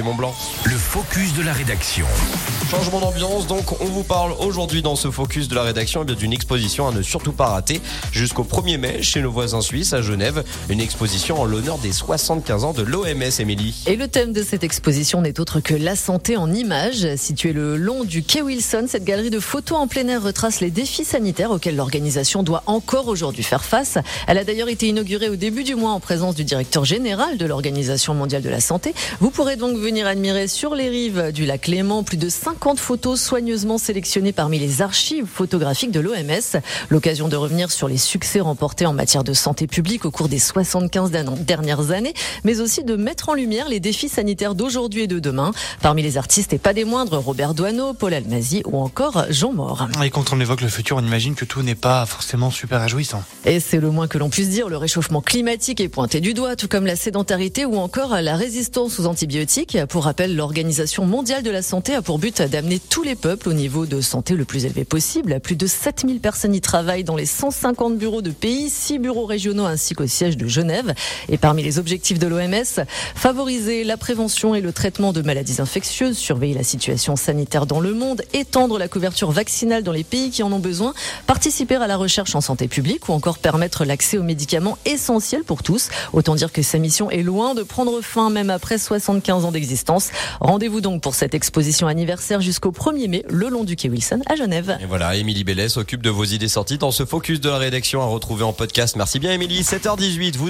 du Mont Blanc. Le focus de la rédaction. Changement d'ambiance, donc on vous parle aujourd'hui dans ce focus de la rédaction eh bien d'une exposition à ne surtout pas rater jusqu'au 1er mai chez nos voisins suisses à Genève. Une exposition en l'honneur des 75 ans de l'OMS, Émilie. Et le thème de cette exposition n'est autre que la santé en images. Située le long du quai Wilson, cette galerie de photos en plein air retrace les défis sanitaires auxquels l'organisation doit encore aujourd'hui faire face. Elle a d'ailleurs été inaugurée au début du mois en présence du directeur général de l'Organisation mondiale de la santé. Vous pourrez donc venir admirer sur les rives du lac Léman plus de 50 photos soigneusement sélectionnées parmi les archives photographiques de l'OMS. L'occasion de revenir sur les succès remportés en matière de santé publique au cours des 75 dernières années, mais aussi de mettre en lumière les défis sanitaires d'aujourd'hui et de demain. Parmi les artistes et pas des moindres, Robert Doisneau, Paul Almazy ou encore Jean Mort. Et quand on évoque le futur, on imagine que tout n'est pas forcément super réjouissant. Et c'est le moins que l'on puisse dire. Le réchauffement climatique est pointé du doigt, tout comme la sédentarité ou encore la résistance aux antibiotiques. Pour rappel, l'Organisation mondiale de la santé a pour but d'amener tous les peuples au niveau de santé le plus élevé possible. Plus de 7000 personnes y travaillent dans les 150 bureaux de pays, 6 bureaux régionaux ainsi qu'au siège de Genève. Et parmi les objectifs de l'OMS, favoriser la prévention et le traitement de maladies infectieuses, surveiller la situation sanitaire dans le monde, étendre la couverture vaccinale dans les pays qui en ont besoin, participer à la recherche en santé publique ou encore permettre l'accès aux médicaments essentiels pour tous. Autant dire que sa mission est loin de prendre fin même après 75 ans d'existence. Rendez-vous donc pour cette exposition anniversaire jusqu'au 1er mai le long du quai Wilson à Genève. Et voilà, Émilie Bellès s'occupe de vos idées sorties dans ce focus de la rédaction à retrouver en podcast. Merci bien Émilie, 7h18. Vous